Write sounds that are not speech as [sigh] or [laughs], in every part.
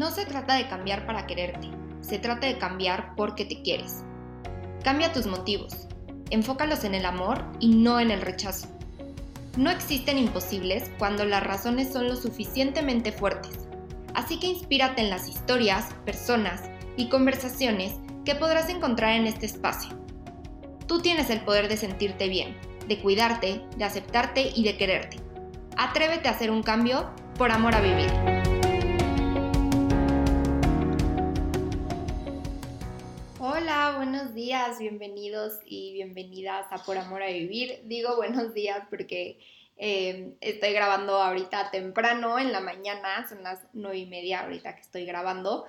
No se trata de cambiar para quererte, se trata de cambiar porque te quieres. Cambia tus motivos, enfócalos en el amor y no en el rechazo. No existen imposibles cuando las razones son lo suficientemente fuertes, así que inspírate en las historias, personas y conversaciones que podrás encontrar en este espacio. Tú tienes el poder de sentirte bien, de cuidarte, de aceptarte y de quererte. Atrévete a hacer un cambio por amor a vivir. Días, bienvenidos y bienvenidas a Por Amor a Vivir. Digo buenos días porque eh, estoy grabando ahorita temprano en la mañana, son las nueve y media ahorita que estoy grabando.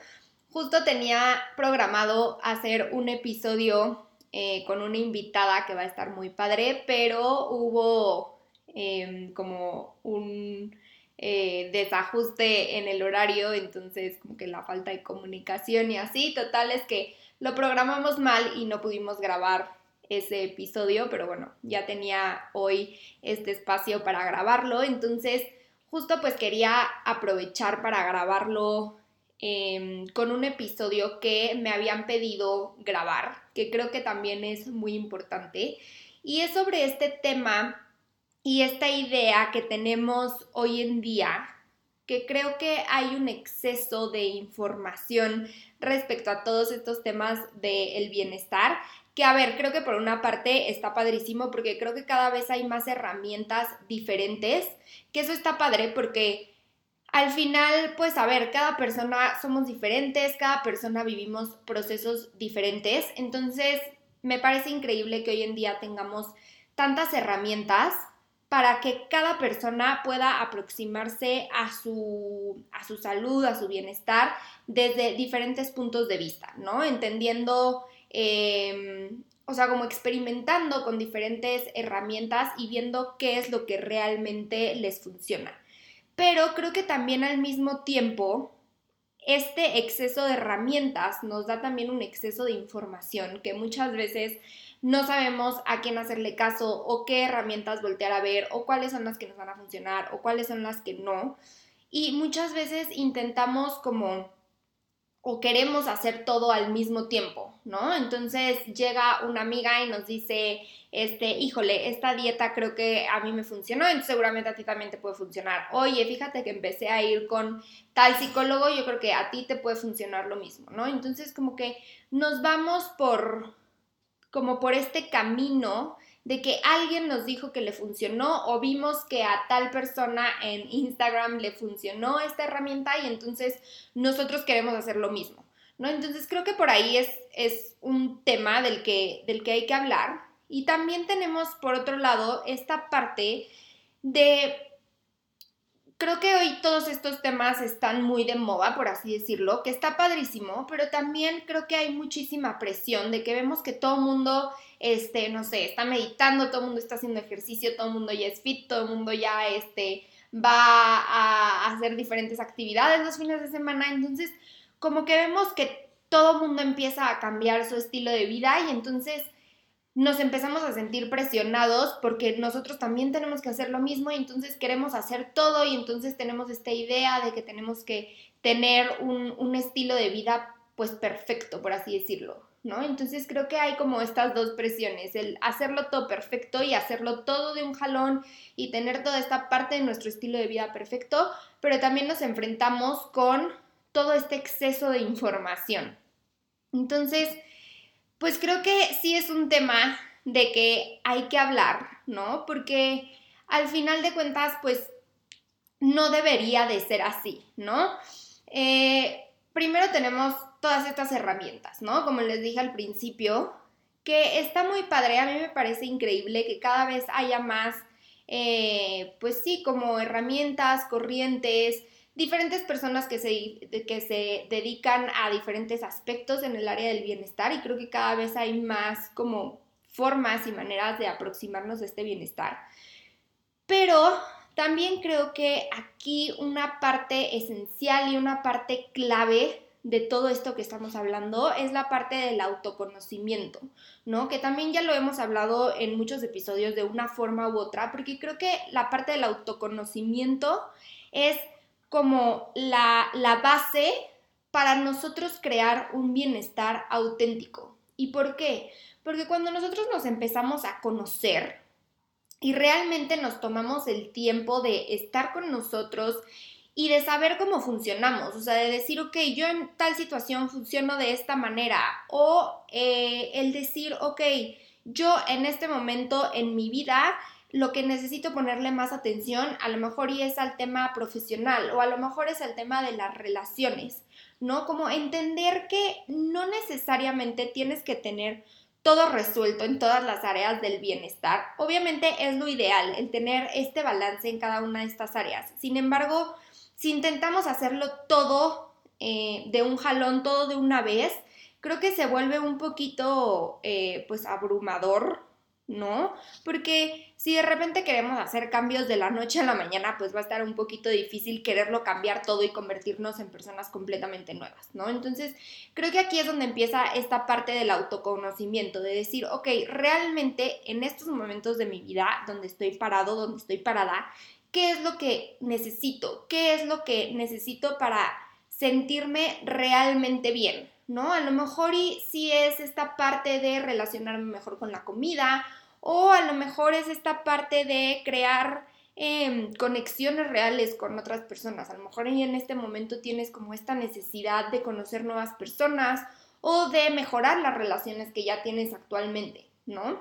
Justo tenía programado hacer un episodio eh, con una invitada que va a estar muy padre, pero hubo em, como un eh, desajuste en el horario, entonces como que la falta de comunicación y así, total es que lo programamos mal y no pudimos grabar ese episodio, pero bueno, ya tenía hoy este espacio para grabarlo, entonces justo pues quería aprovechar para grabarlo Em, con un episodio que me habían pedido grabar, que creo que también es muy importante, y es sobre este tema y esta idea que tenemos hoy en día, que creo que hay un exceso de información respecto a todos estos temas del bienestar, que a ver, creo que por una parte está padrísimo porque creo que cada vez hay más herramientas diferentes, que eso está padre porque al final, pues a ver, cada persona somos diferentes, cada persona vivimos procesos diferentes, entonces me parece increíble que hoy en día tengamos tantas herramientas para que cada persona pueda aproximarse a su, a su salud, a su bienestar desde diferentes puntos de vista, ¿no? Entendiendo, em, o sea, como experimentando con diferentes herramientas y viendo qué es lo que realmente les funciona pero creo que también al mismo tiempo este exceso de herramientas nos da también un exceso de información que muchas veces no sabemos a quién hacerle caso o qué herramientas voltear a ver o cuáles son las que nos van a funcionar o cuáles son las que no. Y muchas veces intentamos como o queremos hacer todo al mismo tiempo, ¿no? Entonces llega una amiga y nos dice, este, híjole, esta dieta creo que a mí me funcionó, entonces seguramente a ti también te puede funcionar. Oye, fíjate que empecé a ir con tal psicólogo, yo creo que a ti te puede funcionar lo mismo, ¿no? Entonces como que nos vamos por, como por este camino de que alguien nos dijo que le funcionó o vimos que a tal persona en Instagram le funcionó esta herramienta y entonces nosotros queremos hacer lo mismo, ¿no? Entonces creo que por ahí es, es un tema del que, del que hay que hablar. Y también tenemos por otro lado esta parte de creo que hoy todos estos temas están muy de moda, por así decirlo, que está padrísimo, pero también creo que hay muchísima presión de que vemos que todo el mundo, este, no sé, está meditando, todo el mundo está haciendo ejercicio, todo el mundo ya es fit, todo el mundo ya, este, va a hacer diferentes actividades los fines de semana, entonces como que vemos que todo el mundo empieza a cambiar su estilo de vida y entonces nos empezamos a sentir presionados porque nosotros también tenemos que hacer lo mismo y entonces queremos hacer todo y entonces tenemos esta idea de que tenemos que tener un, estilo de vida pues perfecto, por así decirlo, ¿no? Entonces creo que hay como estas dos presiones, el hacerlo todo perfecto y hacerlo todo de un jalón y tener toda esta parte de nuestro estilo de vida perfecto, pero también nos enfrentamos con todo este exceso de información. Entonces, pues creo que sí es un tema de que hay que hablar, ¿no? Porque al final de cuentas, pues no debería de ser así, ¿no? Eh, primero tenemos todas estas herramientas, ¿no? Como les dije al principio, que está muy padre, a mí me parece increíble que cada vez haya más, eh, pues sí, como herramientas, corrientes, diferentes personas que se, que se dedican a diferentes aspectos en el área del bienestar y creo que cada vez hay más como formas y maneras de aproximarnos a este bienestar. Pero también creo que aquí una parte esencial y una parte clave de todo esto que estamos hablando es la parte del autoconocimiento, ¿no? Que también ya lo hemos hablado en muchos episodios de una forma u otra, porque creo que la parte del autoconocimiento es como la, base para nosotros crear un bienestar auténtico. ¿Y por qué? Porque cuando nosotros nos empezamos a conocer y realmente nos tomamos el tiempo de estar con nosotros y de saber cómo funcionamos, o sea, de decir, ok, yo en tal situación funciono de esta manera, o eh, el decir, ok, yo en este momento en mi vida lo que necesito ponerle más atención a lo mejor y es al tema profesional o a lo mejor es al tema de las relaciones, ¿no? Como entender que no necesariamente tienes que tener todo resuelto en todas las áreas del bienestar. Obviamente es lo ideal el tener este balance en cada una de estas áreas. Sin embargo, si intentamos hacerlo todo eh, de un jalón, todo de una vez, creo que se vuelve un poquito eh, pues abrumador, ¿no? Porque si de repente queremos hacer cambios de la noche a la mañana, pues va a estar un poquito difícil quererlo cambiar todo y convertirnos en personas completamente nuevas, ¿no? Entonces, creo que aquí es donde empieza esta parte del autoconocimiento, de decir, ok, realmente en estos momentos de mi vida, donde estoy parado, donde estoy parada, qué es lo que necesito, qué es lo que necesito para sentirme realmente bien, ¿no? A lo mejor y si es esta parte de relacionarme mejor con la comida o a lo mejor es esta parte de crear em, conexiones reales con otras personas. A lo mejor y en este momento tienes como esta necesidad de conocer nuevas personas o de mejorar las relaciones que ya tienes actualmente, ¿no?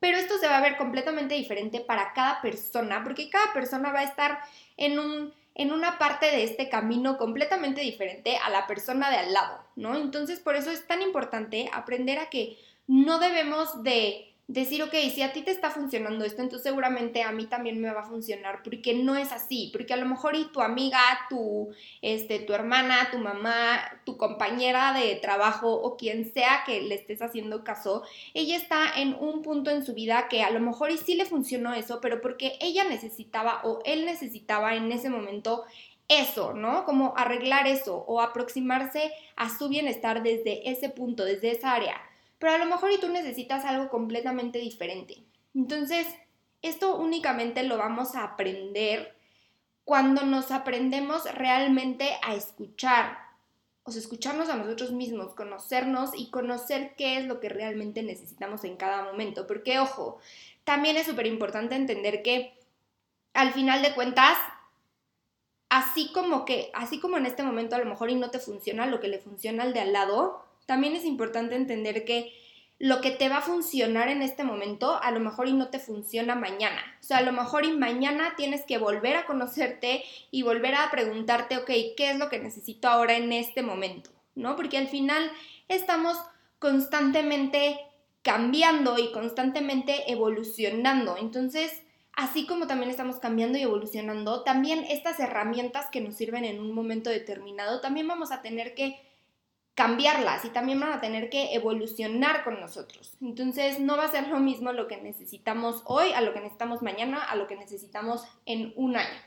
Pero esto se va a ver completamente diferente para cada persona, porque cada persona va a estar en, un, en una parte de este camino completamente diferente a la persona de al lado, ¿no? Entonces, por eso es tan importante aprender a que no debemos de decir, ok, si a ti te está funcionando esto, entonces seguramente a mí también me va a funcionar, porque no es así, porque a lo mejor y tu amiga, tu, este, tu hermana, tu mamá, tu compañera de trabajo o quien sea que le estés haciendo caso, ella está en un punto en su vida que a lo mejor y sí le funcionó eso, pero porque ella necesitaba o él necesitaba en ese momento eso, ¿no? Como arreglar eso o aproximarse a su bienestar desde ese punto, desde esa área pero a lo mejor y tú necesitas algo completamente diferente. Entonces, esto únicamente lo vamos a aprender cuando nos aprendemos realmente a escuchar, o sea, escucharnos a nosotros mismos, conocernos y conocer qué es lo que realmente necesitamos en cada momento. Porque, ojo, también es súper importante entender que al final de cuentas, así como que, así como en este momento a lo mejor y no te funciona lo que le funciona al de al lado, también es importante entender que lo que te va a funcionar en este momento, a lo mejor y no te funciona mañana. O sea, a lo mejor y mañana tienes que volver a conocerte y volver a preguntarte, ok, ¿qué es lo que necesito ahora en este momento? ¿No? Porque al final estamos constantemente cambiando y constantemente evolucionando. Entonces, así como también estamos cambiando y evolucionando, también estas herramientas que nos sirven en un momento determinado, también vamos a tener que cambiarlas y también van a tener que evolucionar con nosotros. Entonces no va a ser lo mismo lo que necesitamos hoy a lo que necesitamos mañana, a lo que necesitamos en un año,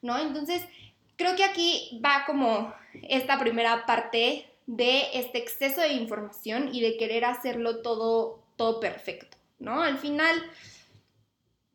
¿no? Entonces creo que aquí va como esta primera parte de este exceso de información y de querer hacerlo todo, todo perfecto, ¿no? Al final,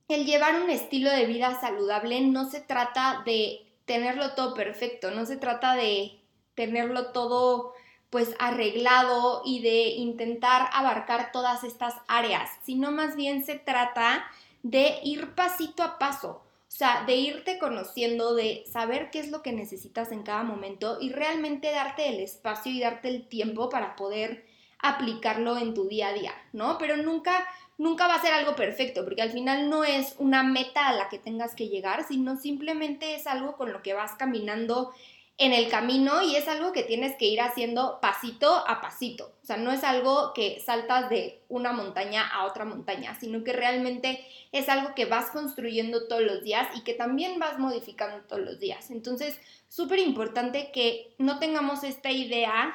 el llevar un estilo de vida saludable no se trata de tenerlo todo perfecto, no se trata de tenerlo todo pues arreglado y de intentar abarcar todas estas áreas, sino más bien se trata de ir pasito a paso, o sea, de irte conociendo, de saber qué es lo que necesitas en cada momento y realmente darte el espacio y darte el tiempo para poder aplicarlo en tu día a día, ¿no? Pero nunca nunca va a ser algo perfecto, porque al final no es una meta a la que tengas que llegar, sino simplemente es algo con lo que vas caminando en el camino y es algo que tienes que ir haciendo pasito a pasito. O sea, no es algo que saltas de una montaña a otra montaña, sino que realmente es algo que vas construyendo todos los días y que también vas modificando todos los días. Entonces, súper importante que no tengamos esta idea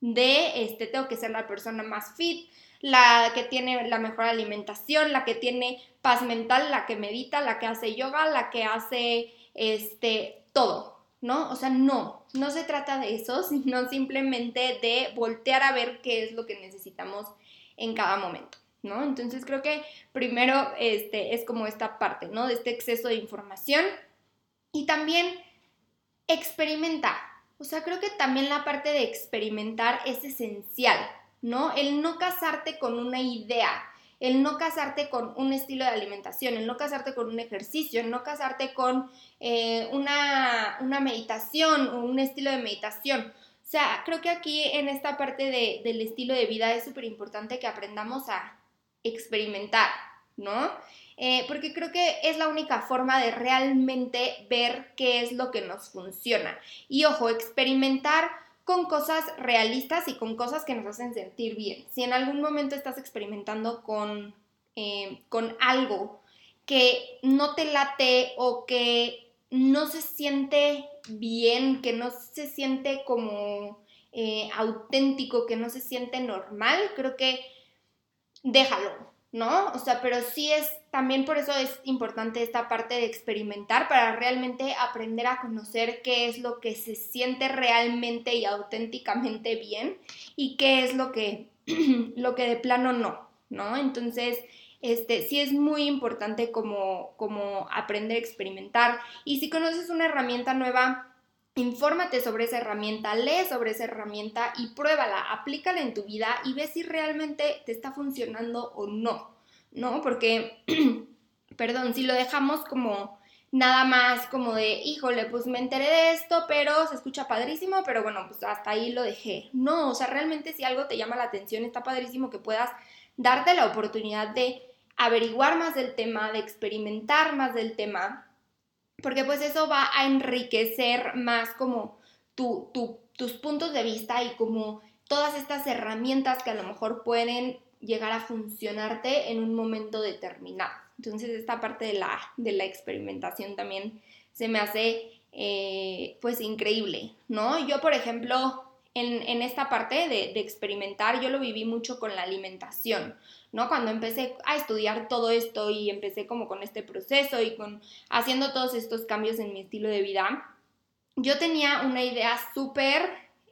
de, este, tengo que ser la persona más fit, la que tiene la mejor alimentación, la que tiene paz mental, la que medita, la que hace yoga, la que hace, este, todo ¿no? O sea, no, no se trata de eso, [laughs] sino simplemente de voltear a ver qué es lo que necesitamos en cada momento, ¿no? Entonces creo que primero este, es como esta parte, ¿no? De este exceso de información y también experimenta. o sea, creo que también la parte de experimentar es esencial, ¿no? El no casarte con una idea, el no casarte con un estilo de alimentación, el no casarte con un ejercicio, el no casarte con eh, una, meditación o un estilo de meditación. O sea, creo que aquí en esta parte del estilo de vida es súper importante que aprendamos a experimentar, ¿no? Eh, porque creo que es la única forma de realmente ver qué es lo que nos funciona. Y ojo, experimentar con cosas realistas y con cosas que nos hacen sentir bien. Si en algún momento estás experimentando con, eh, con algo que no te late o que no se siente bien, que no se siente como eh, auténtico, que no se siente normal, creo que déjalo, ¿no? O sea, pero sí es, también por eso es importante esta parte de experimentar para realmente aprender a conocer qué es lo que se siente realmente y auténticamente bien y qué es lo que, [clears throat] lo que de plano no, ¿no? Entonces, este, sí es muy importante como, como aprender a experimentar y si conoces una herramienta nueva, Infórmate sobre esa herramienta, lee sobre esa herramienta y pruébala, aplícala en tu vida y ve si realmente te está funcionando o no, ¿no? Porque, [clears throat] perdón, si lo dejamos como nada más como de, híjole, pues me enteré de esto, pero se escucha padrísimo, pero bueno, pues hasta ahí lo dejé. No, o sea, realmente si algo te llama la atención, está padrísimo que puedas darte la oportunidad de averiguar más del tema, de experimentar más del tema porque pues eso va a enriquecer más como tus puntos de vista y como todas estas herramientas que a lo mejor pueden llegar a funcionarte en un momento determinado. Entonces esta parte de la, de la experimentación también se me hace eh, pues increíble, ¿no? Yo por ejemplo en, esta parte de, de, experimentar yo lo viví mucho con la alimentación, ¿no? Cuando empecé a estudiar todo esto y empecé como con este proceso y con haciendo todos estos cambios en mi estilo de vida, yo tenía una idea súper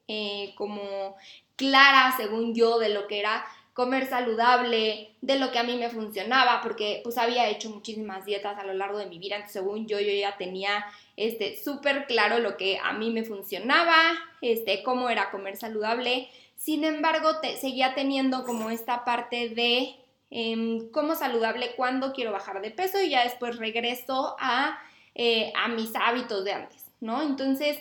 eh, como clara, según yo, de lo que era comer saludable, de lo que a mí me funcionaba, porque pues había hecho muchísimas dietas a lo largo de mi vida, entonces según yo, yo ya tenía este súper claro lo que a mí me funcionaba, este, cómo era comer saludable, sin embargo, te, seguía teniendo como esta parte de em, cómo saludable, cuando quiero bajar de peso y ya después regreso a, eh, a mis hábitos de antes, ¿no? Entonces,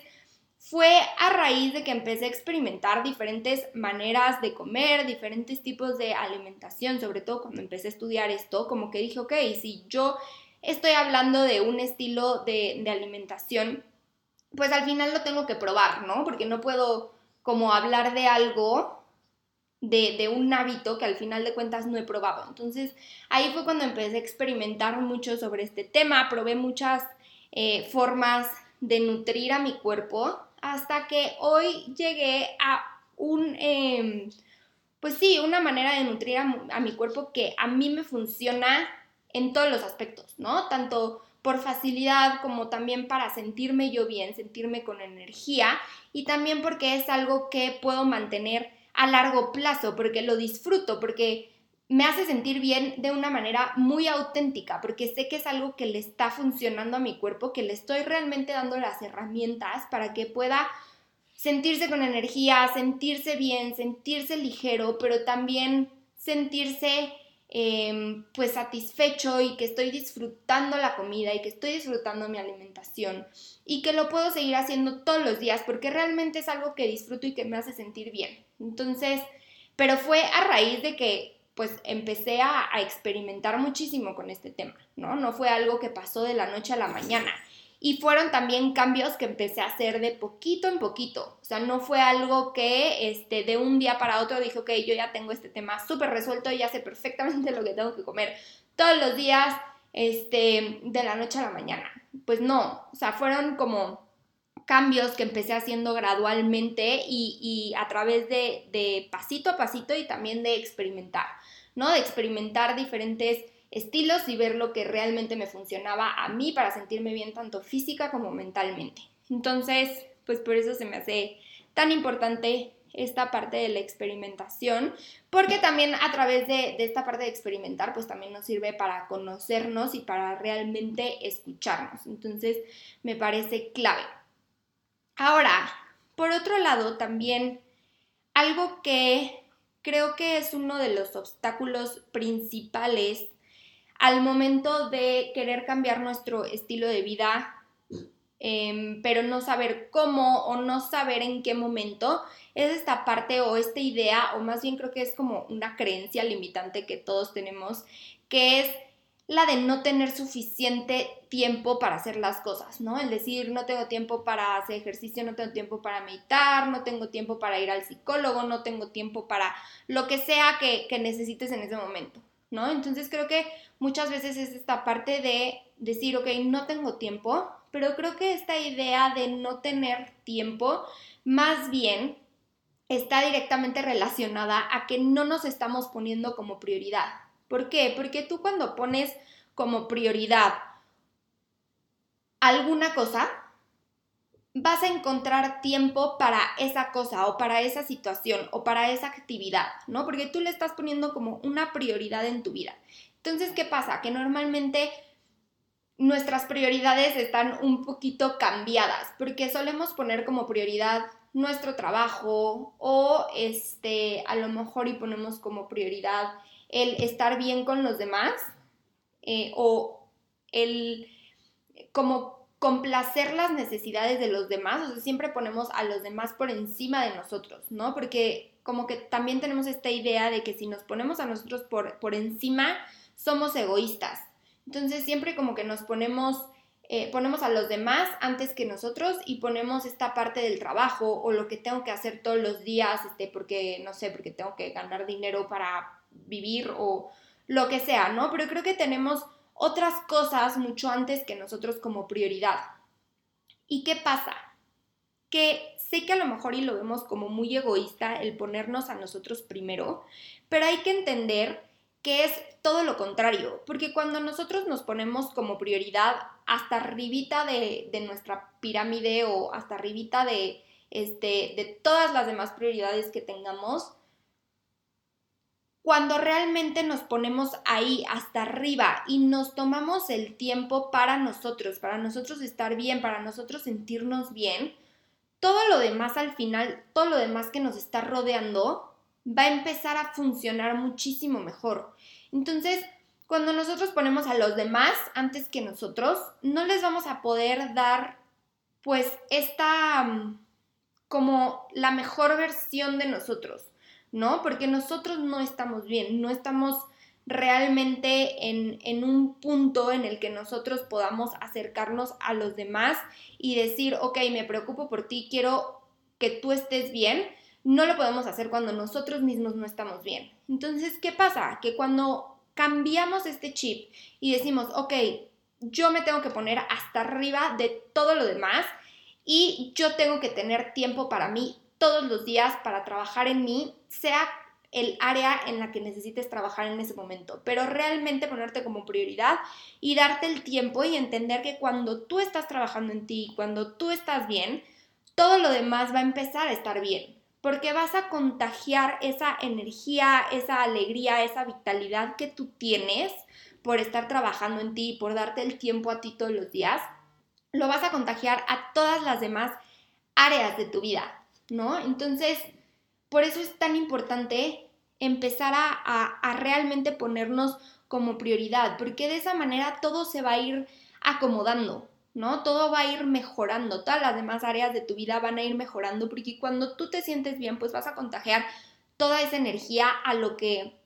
fue a raíz de que empecé a experimentar diferentes maneras de comer, diferentes tipos de alimentación, sobre todo cuando empecé a estudiar esto, como que dije, ok, si yo estoy hablando de un estilo de, de alimentación, pues al final lo tengo que probar, ¿no? Porque no puedo como hablar de algo, de, un hábito que al final de cuentas no he probado. Entonces ahí fue cuando empecé a experimentar mucho sobre este tema, probé muchas eh, formas de nutrir a mi cuerpo hasta que hoy llegué a un, em, pues sí, una manera de nutrir a, a mi cuerpo que a mí me funciona en todos los aspectos, ¿no? Tanto por facilidad como también para sentirme yo bien, sentirme con energía y también porque es algo que puedo mantener a largo plazo, porque lo disfruto, porque me hace sentir bien de una manera muy auténtica, porque sé que es algo que le está funcionando a mi cuerpo, que le estoy realmente dando las herramientas para que pueda sentirse con energía, sentirse bien, sentirse ligero, pero también sentirse Em, pues satisfecho y que estoy disfrutando la comida y que estoy disfrutando mi alimentación y que lo puedo seguir haciendo todos los días porque realmente es algo que disfruto y que me hace sentir bien. Entonces, pero fue a raíz de que pues empecé a, experimentar muchísimo con este tema, ¿no? No fue algo que pasó de la noche a la mañana. Y fueron también cambios que empecé a hacer de poquito en poquito. O sea, no fue algo que este, de un día para otro dije, ok, yo ya tengo este tema súper resuelto, ya sé perfectamente [laughs] lo que tengo que comer todos los días, este, de la noche a la mañana. Pues no, o sea, fueron como cambios que empecé haciendo gradualmente y, a través de pasito a pasito y también de experimentar, ¿no? De experimentar diferentes estilos y ver lo que realmente me funcionaba a mí para sentirme bien tanto física como mentalmente. Entonces, pues por eso se me hace tan importante esta parte de la experimentación, porque también a través de, esta parte de experimentar, pues también nos sirve para conocernos y para realmente escucharnos. Entonces, me parece clave. Ahora, por otro lado, también algo que creo que es uno de los obstáculos principales al momento de querer cambiar nuestro estilo de vida, em, pero no saber cómo o no saber en qué momento, es esta parte o esta idea, o más bien creo que es como una creencia limitante que todos tenemos, que es la de no tener suficiente tiempo para hacer las cosas, ¿no? El decir, no tengo tiempo para hacer ejercicio, no tengo tiempo para meditar, no tengo tiempo para ir al psicólogo, no tengo tiempo para lo que sea que, necesites en ese momento, ¿no? Entonces creo que muchas veces es esta parte de decir, ok, no tengo tiempo, pero creo que esta idea de no tener tiempo, más bien está directamente relacionada a que no nos estamos poniendo como prioridad, ¿Por qué? Porque tú cuando pones como prioridad alguna cosa, vas a encontrar tiempo para esa cosa o para esa situación o para esa actividad, ¿no? Porque tú le estás poniendo como una prioridad en tu vida. Entonces, ¿qué pasa? Que normalmente nuestras prioridades están un poquito cambiadas, porque solemos poner como prioridad nuestro trabajo o este, a lo mejor y ponemos como prioridad el estar bien con los demás eh, o el como complacer las necesidades de los demás, o sea, siempre ponemos a los demás por encima de nosotros, ¿no? Porque como que también tenemos esta idea de que si nos ponemos a nosotros por, por encima, somos egoístas. Entonces siempre como que nos ponemos, eh, ponemos a los demás antes que nosotros y ponemos esta parte del trabajo o lo que tengo que hacer todos los días, este, porque, no sé, porque tengo que ganar dinero para vivir o lo que sea, ¿no? Pero creo que tenemos otras cosas mucho antes que nosotros como prioridad. ¿Y qué pasa? Que sé que a lo mejor y lo vemos como muy egoísta el ponernos a nosotros primero, pero hay que entender que es todo lo contrario, porque cuando nosotros nos ponemos como prioridad hasta arribita de, de nuestra pirámide o hasta arribita de, este, de todas las demás prioridades que tengamos, cuando realmente nos ponemos ahí hasta arriba y nos tomamos el tiempo para nosotros, para nosotros estar bien, para nosotros sentirnos bien, todo lo demás al final, todo lo demás que nos está rodeando, va a empezar a funcionar muchísimo mejor. Entonces, cuando nosotros ponemos a los demás antes que nosotros, no les vamos a poder dar pues esta mm, como la mejor versión de nosotros. ¿No? Porque nosotros no estamos bien, no estamos realmente en, un punto en el que nosotros podamos acercarnos a los demás y decir, ok, me preocupo por ti, quiero que tú estés bien, no lo podemos hacer cuando nosotros mismos no estamos bien. Entonces, ¿qué pasa? Que cuando cambiamos este chip y decimos, ok, yo me tengo que poner hasta arriba de todo lo demás y yo tengo que tener tiempo para mí todos los días para trabajar en mí, sea el área en la que necesites trabajar en ese momento, pero realmente ponerte como prioridad y darte el tiempo y entender que cuando tú estás trabajando en ti, cuando tú estás bien, todo lo demás va a empezar a estar bien, porque vas a contagiar esa energía, esa alegría, esa vitalidad que tú tienes por estar trabajando en ti, por darte el tiempo a ti todos los días, lo vas a contagiar a todas las demás áreas de tu vida, ¿no? Entonces, por eso es tan importante empezar a, realmente ponernos como prioridad, porque de esa manera todo se va a ir acomodando, ¿no? Todo va a ir mejorando, todas las demás áreas de tu vida van a ir mejorando, porque cuando tú te sientes bien, pues vas a contagiar toda esa energía a lo que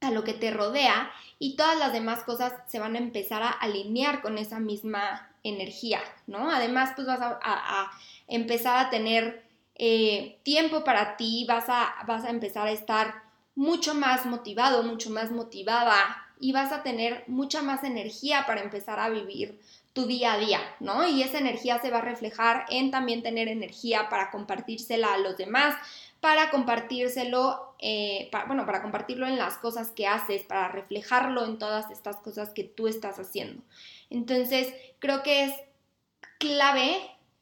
a lo que te rodea y todas las demás cosas se van a empezar a alinear con esa misma energía, ¿no? Además, pues vas a empezar a tener eh, tiempo para ti, vas a, vas a empezar a estar mucho más motivado, mucho más motivada y vas a tener mucha más energía para empezar a vivir tu día a día, ¿no? Y esa energía se va a reflejar en también tener energía para compartírsela a los demás, para compartírselo, eh, bueno, para compartirlo en las cosas que haces, para reflejarlo en todas estas cosas que tú estás haciendo. Entonces, creo que es clave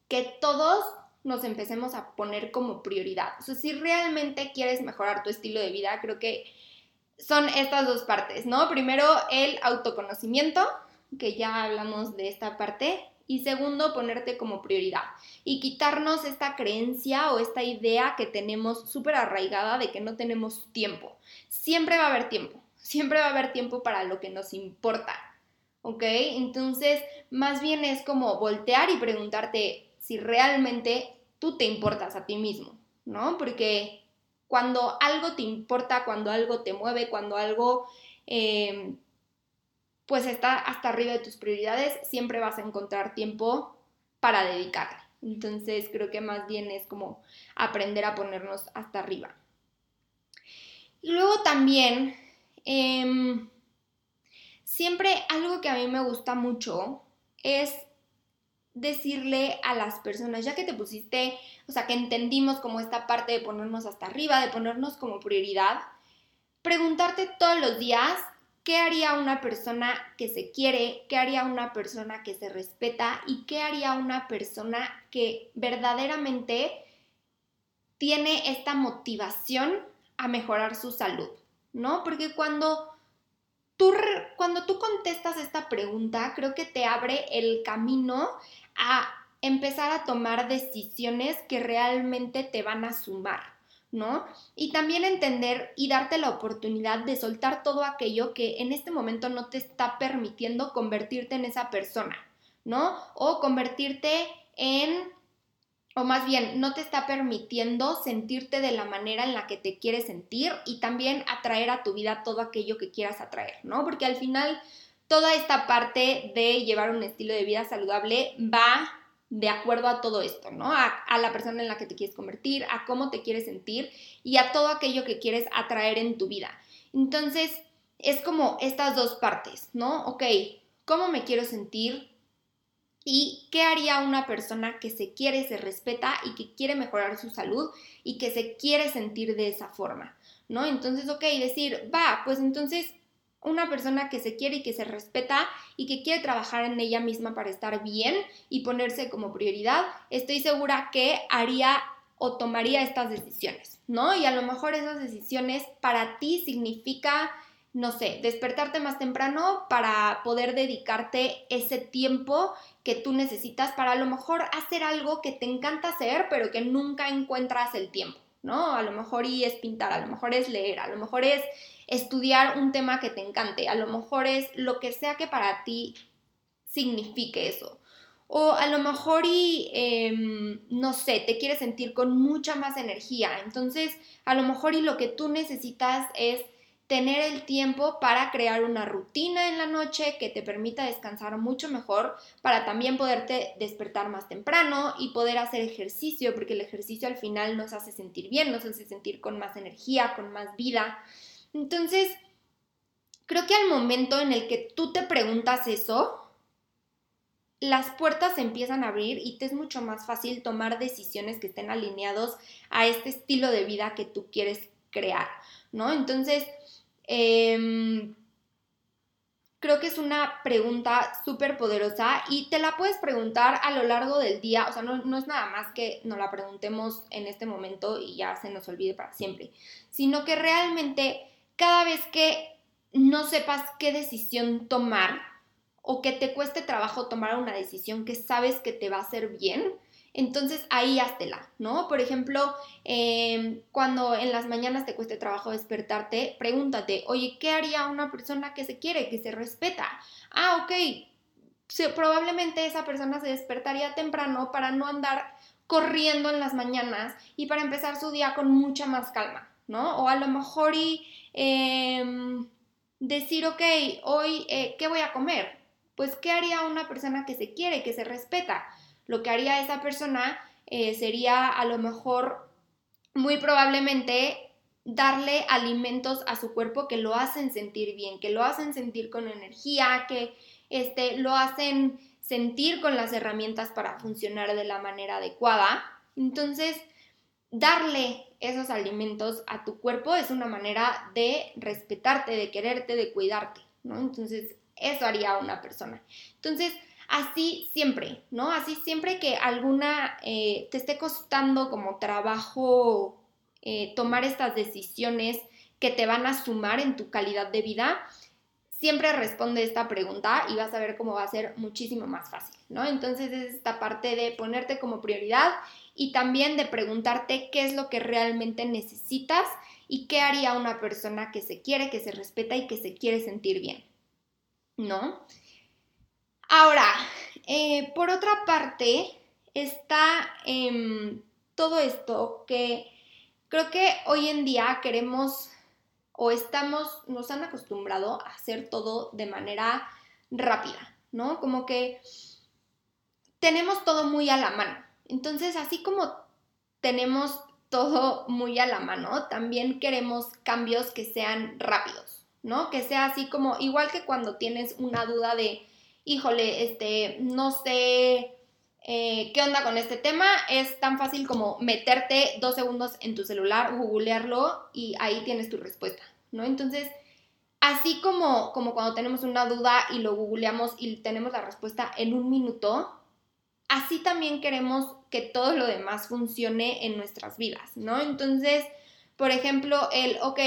que todos nos empecemos a poner como prioridad. O sea, si realmente quieres mejorar tu estilo de vida, creo que son estas dos partes, ¿no? Primero, el autoconocimiento, que ya hablamos de esta parte, Y segundo, ponerte como prioridad y quitarnos esta creencia o esta idea que tenemos súper arraigada de que no tenemos tiempo. Siempre va a haber tiempo, siempre va a haber tiempo para lo que nos importa. ¿Ok? Entonces, más bien es como voltear y preguntarte si realmente tú te importas a ti mismo, ¿no? Porque cuando algo te importa, cuando algo te mueve, cuando algo em, pues está hasta arriba de tus prioridades, siempre vas a encontrar tiempo para dedicarle. Entonces creo que más bien es como aprender a ponernos hasta arriba. Y luego también, em, siempre algo que a mí me gusta mucho es decirle a las personas, ya que te pusiste, o sea, que entendimos como esta parte de ponernos hasta arriba, de ponernos como prioridad, preguntarte todos los días qué haría una persona que se quiere, qué haría una persona que se respeta y qué haría una persona que verdaderamente tiene esta motivación a mejorar su salud, ¿no? Porque cuando cuando tú contestas esta pregunta, creo que te abre el camino a empezar a tomar decisiones que realmente te van a sumar, ¿no? Y también entender y darte la oportunidad de soltar todo aquello que en este momento no te está permitiendo convertirte en esa persona, ¿no? O convertirte en, o más bien, no te está permitiendo sentirte de la manera en la que te quieres sentir y también atraer a tu vida todo aquello que quieras atraer, ¿no? Porque al final toda esta parte de llevar un estilo de vida saludable va de acuerdo a todo esto, ¿no? A, la persona en la que te quieres convertir, a cómo te quieres sentir y a todo aquello que quieres atraer en tu vida. Entonces, es como estas dos partes, ¿no? Ok, ¿cómo me quiero sentir? ¿Y qué haría una persona que se quiere, se respeta y que quiere mejorar su salud y que se quiere sentir de esa forma? ¿No? Entonces, ok, decir, va, pues entonces una persona que se quiere y que se respeta y que quiere trabajar en ella misma para estar bien y ponerse como prioridad, estoy segura que haría o tomaría estas decisiones, ¿no? Y a lo mejor esas decisiones para ti significa, no sé, despertarte más temprano para poder dedicarte ese tiempo que tú necesitas para a lo mejor hacer algo que te encanta hacer, pero que nunca encuentras el tiempo, ¿no? A lo mejor y es pintar, a lo mejor es leer, a lo mejor es estudiar un tema que te encante, a lo mejor es lo que sea que para ti signifique eso. O a lo mejor y, em, no sé, te quieres sentir con mucha más energía. Entonces, a lo mejor y lo que tú necesitas es tener el tiempo para crear una rutina en la noche que te permita descansar mucho mejor, para también poderte despertar más temprano y poder hacer ejercicio, porque el ejercicio al final nos hace sentir bien, nos hace sentir con más energía, con más vida. Entonces, creo que al momento en el que tú te preguntas eso, las puertas se empiezan a abrir y te es mucho más fácil tomar decisiones que estén alineados a este estilo de vida que tú quieres crear, ¿no? Entonces, em, creo que es una pregunta súper poderosa y te la puedes preguntar a lo largo del día, o sea, no, no, es nada más que nos la preguntemos en este momento y ya se nos olvide para siempre, sino que realmente cada vez que no sepas qué decisión tomar o que te cueste trabajo tomar una decisión que sabes que te va a hacer bien, entonces ahí háztela, ¿no? Por ejemplo, em, cuando en las mañanas te cueste trabajo despertarte, pregúntate, oye, ¿qué haría una persona que se quiere, que se respeta? Ah, ok, probablemente esa persona se despertaría temprano para no andar corriendo en las mañanas y para empezar su día con mucha más calma, ¿no? O a lo mejor y Em, decir, ok, hoy, eh, ¿qué voy a comer? Pues, ¿qué haría una persona que se quiere, que se respeta? Lo que haría esa persona eh, sería a lo mejor, muy probablemente, darle alimentos a su cuerpo que lo hacen sentir bien, que lo hacen sentir con energía, que este, lo hacen sentir con las herramientas para funcionar de la manera adecuada. Entonces, darle esos alimentos a tu cuerpo es una manera de respetarte, de quererte, de cuidarte, ¿no? Entonces, eso haría una persona. Entonces, así siempre, ¿no? Así siempre que alguna eh, te esté costando como trabajo eh, tomar estas decisiones que te van a sumar en tu calidad de vida, siempre responde esta pregunta y vas a ver cómo va a ser muchísimo más fácil, ¿no? Entonces es esta parte de ponerte como prioridad y también de preguntarte qué es lo que realmente necesitas y qué haría una persona que se quiere, que se respeta y que se quiere sentir bien, ¿no? Ahora, eh, por otra parte, está em, todo esto que creo que hoy en día queremos o estamos, nos han acostumbrado a hacer todo de manera rápida, ¿no? Como que tenemos todo muy a la mano. Entonces, así como tenemos todo muy a la mano, también queremos cambios que sean rápidos, ¿no? Que sea así como, igual que cuando tienes una duda de, híjole, este, no sé eh, qué onda con este tema, es tan fácil como meterte dos segundos en tu celular, googlearlo y ahí tienes tu respuesta, ¿no? Entonces, así como, como cuando tenemos una duda y lo googleamos y tenemos la respuesta en un minuto, así también queremos que todo lo demás funcione en nuestras vidas, ¿no? Entonces, por ejemplo, el, ok,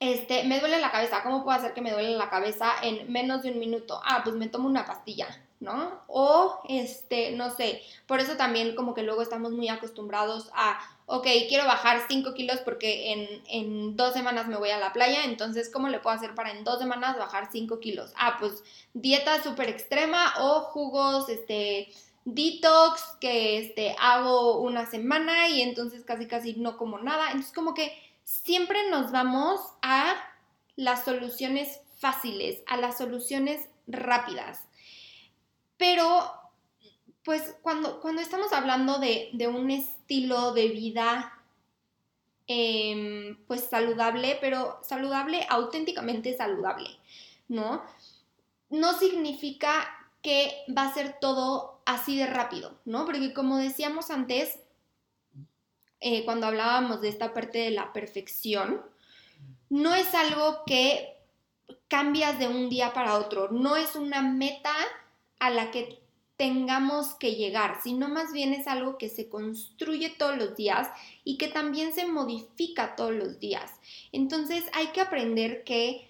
este, me duele la cabeza, ¿cómo puedo hacer que me duele la cabeza en menos de un minuto? Ah, pues me tomo una pastilla, ¿no? O, este, no sé, por eso también como que luego estamos muy acostumbrados a, ok, quiero bajar 5 kilos porque en, en, dos semanas me voy a la playa, entonces, ¿cómo le puedo hacer para en dos semanas bajar 5 kilos? Ah, pues dieta súper extrema o jugos, este, detox que, este, hago una semana y entonces casi casi no como nada, entonces como que siempre nos vamos a las soluciones fáciles, a las soluciones rápidas. Pero, pues cuando, cuando estamos hablando de, un estilo de vida, em, pues saludable, pero saludable, auténticamente saludable, ¿no? No significa que va a ser todo así de rápido, ¿no? Porque como decíamos antes, eh, cuando hablábamos de esta parte de la perfección, no es algo que cambias de un día para otro, no es una meta a la que tengamos que llegar, sino más bien es algo que se construye todos los días y que también se modifica todos los días. Entonces hay que aprender que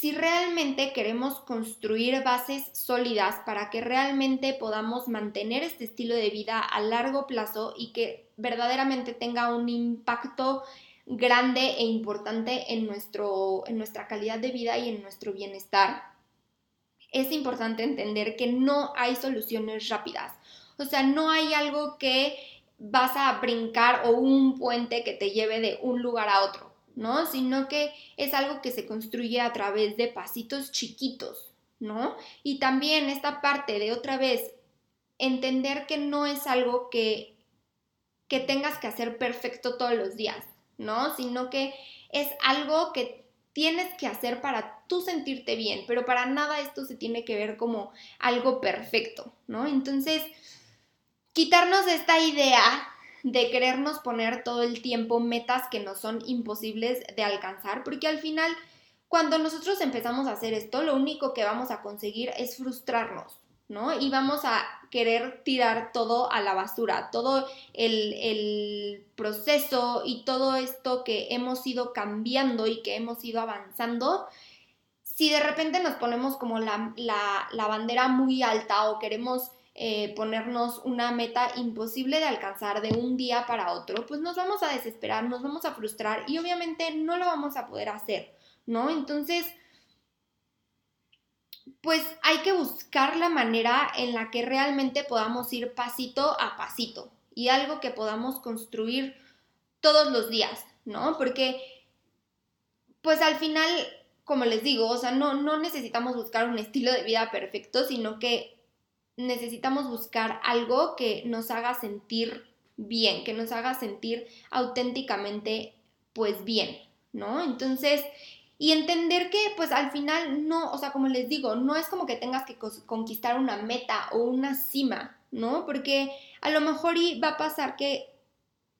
si realmente queremos construir bases sólidas para que realmente podamos mantener este estilo de vida a largo plazo y que verdaderamente tenga un impacto grande e importante en, nuestro, en nuestra calidad de vida y en nuestro bienestar, es importante entender que no hay soluciones rápidas. O sea, no hay algo que vas a brincar o un puente que te lleve de un lugar a otro, ¿no? Sino que es algo que se construye a través de pasitos chiquitos, ¿no? Y también esta parte de otra vez entender que no es algo que que tengas que hacer perfecto todos los días, ¿no? Sino que es algo que tienes que hacer para tú sentirte bien, pero para nada esto se tiene que ver como algo perfecto, ¿no? Entonces, quitarnos esta idea de querernos poner todo el tiempo metas que no son imposibles de alcanzar, porque al final, cuando nosotros empezamos a hacer esto, lo único que vamos a conseguir es frustrarnos, ¿no? Y vamos a querer tirar todo a la basura, todo el, proceso y todo esto que hemos ido cambiando y que hemos ido avanzando, si de repente nos ponemos como la, bandera muy alta o queremos eh, ponernos una meta imposible de alcanzar de un día para otro, pues nos vamos a desesperar, nos vamos a frustrar y obviamente no lo vamos a poder hacer, ¿no? Entonces, pues hay que buscar la manera en la que realmente podamos ir pasito a pasito y algo que podamos construir todos los días, ¿no? Porque, pues al final, como les digo, o sea, no, no necesitamos buscar un estilo de vida perfecto, sino que necesitamos buscar algo que nos haga sentir bien, que nos haga sentir auténticamente, pues bien, ¿no? Entonces, y entender que pues al final no, o sea, como les digo, no es como que tengas que conquistar una meta o una cima, ¿no? Porque a lo mejor va a pasar que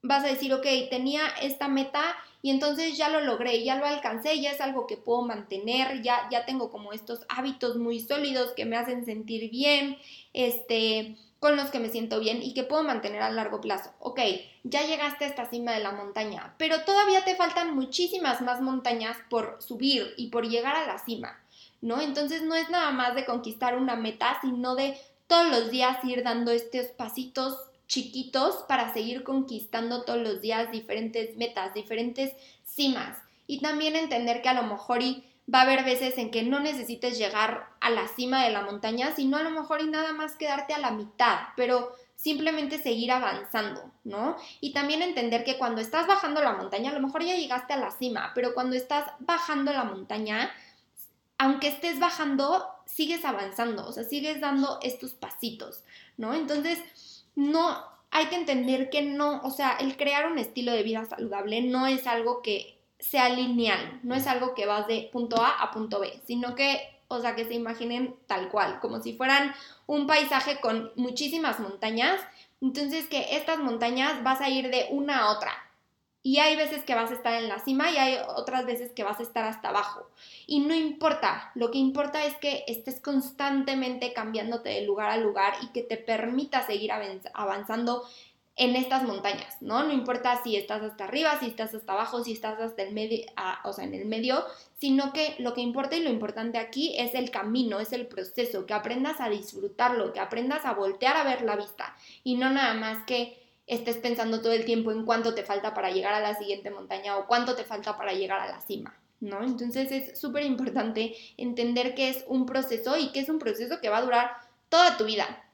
vas a decir, ok, tenía esta meta y entonces ya lo logré, ya lo alcancé, ya es algo que puedo mantener, ya, ya tengo como estos hábitos muy sólidos que me hacen sentir bien, este, con los que me siento bien y que puedo mantener a largo plazo. Ok, ya llegaste a esta cima de la montaña, pero todavía te faltan muchísimas más montañas por subir y por llegar a la cima. ¿no? Entonces no es nada más de conquistar una meta, sino de todos los días ir dando estos pasitos chiquitos para seguir conquistando todos los días diferentes metas, diferentes cimas. Y también entender que a lo mejor y va a haber veces en que no necesites llegar a la cima de la montaña, sino a lo mejor y nada más quedarte a la mitad, pero simplemente seguir avanzando, ¿no? Y también entender que cuando estás bajando la montaña, a lo mejor ya llegaste a la cima, pero cuando estás bajando la montaña, aunque estés bajando, sigues avanzando, o sea, sigues dando estos pasitos, ¿no? Entonces, no, hay que entender que no, o sea, el crear un estilo de vida saludable no es algo que sea lineal, no es algo que vas de punto A a punto B, sino que, o sea, que se imaginen tal cual, como si fueran un paisaje con muchísimas montañas, entonces que estas montañas vas a ir de una a otra, y hay veces que vas a estar en la cima y hay otras veces que vas a estar hasta abajo. Y no importa, lo que importa es que estés constantemente cambiándote de lugar a lugar y que te permita seguir avanzando en estas montañas, ¿no? No importa si estás hasta arriba, si estás hasta abajo, si estás hasta el medio, o sea, en el medio, sino que lo que importa y lo importante aquí es el camino, es el proceso, que aprendas a disfrutarlo, que aprendas a voltear a ver la vista y no nada más que estés pensando todo el tiempo en cuánto te falta para llegar a la siguiente montaña o cuánto te falta para llegar a la cima, ¿no? Entonces es súper importante entender que es un proceso y que es un proceso que va a durar toda tu vida.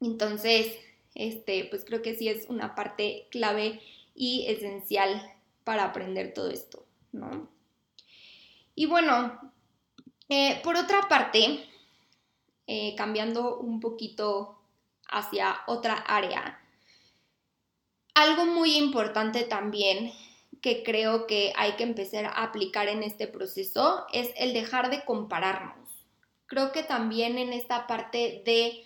Entonces, este, pues creo que sí es una parte clave y esencial para aprender todo esto, ¿no? Y bueno, eh, por otra parte, eh, cambiando un poquito hacia otra área, algo muy importante también que creo que hay que empezar a aplicar en este proceso es el dejar de compararnos. Creo que también en esta parte de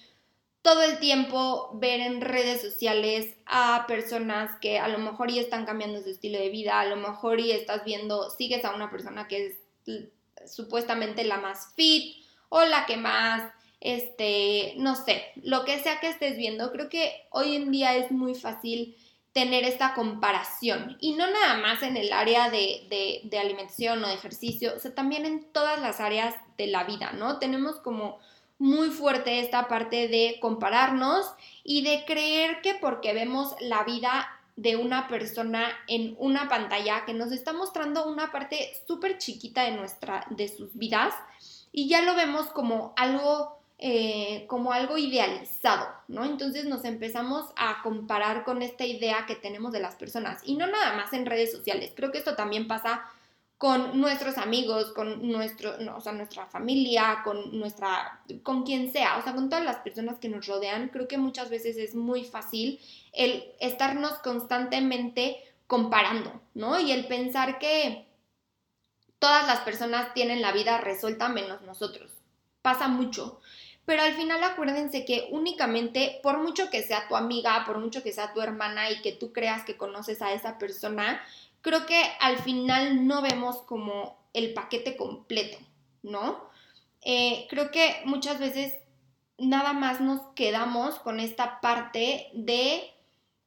todo el tiempo ver en redes sociales a personas que a lo mejor ya están cambiando su estilo de vida, a lo mejor y estás viendo, sigues a una persona que es supuestamente la más fit o la que más, este, no sé, lo que sea que estés viendo, creo que hoy en día es muy fácil tener esta comparación. Y no nada más en el área de, de, alimentación o de ejercicio, o sea, también en todas las áreas de la vida, ¿no? Tenemos como muy fuerte esta parte de compararnos y de creer que porque vemos la vida de una persona en una pantalla que nos está mostrando una parte súper chiquita de nuestra de sus vidas y ya lo vemos como algo eh, como algo idealizado, ¿no? Entonces nos empezamos a comparar con esta idea que tenemos de las personas y no nada más en redes sociales, creo que esto también pasa con nuestros amigos, con nuestro, o sea, nuestra familia, con nuestra, con quien sea, o sea, con todas las personas que nos rodean, creo que muchas veces es muy fácil el estarnos constantemente comparando, ¿no? Y el pensar que todas las personas tienen la vida resuelta menos nosotros. Pasa mucho pero al final acuérdense que únicamente, por mucho que sea tu amiga, por mucho que sea tu hermana y que tú creas que conoces a esa persona, creo que al final no vemos como el paquete completo, ¿no? Eh, creo que muchas veces nada más nos quedamos con esta parte de,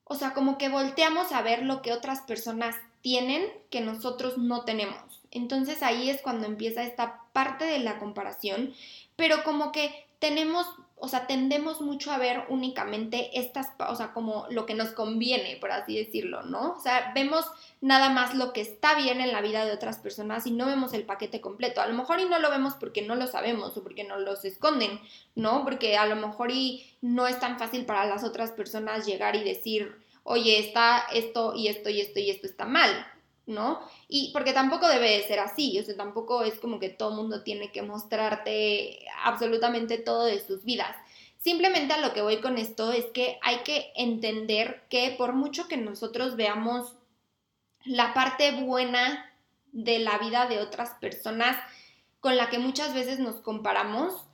o sea, como que volteamos a ver lo que otras personas tienen que nosotros no tenemos. Entonces ahí es cuando empieza esta parte de la comparación, pero como que tenemos, o sea, tendemos mucho a ver únicamente estas, o sea, como lo que nos conviene, por así decirlo, ¿no? O sea, vemos nada más lo que está bien en la vida de otras personas y no vemos el paquete completo. A lo mejor y no lo vemos porque no lo sabemos o porque no los esconden, ¿no? Porque a lo mejor y no es tan fácil para las otras personas llegar y decir, oye, está esto y esto y esto y esto está mal, ¿no? Y porque tampoco debe de ser así, o sea, tampoco es como que todo mundo tiene que mostrarte absolutamente todo de sus vidas. Simplemente a lo que voy con esto es que hay que entender que por mucho que nosotros veamos la parte buena de la vida de otras personas con la que muchas veces nos comparamos,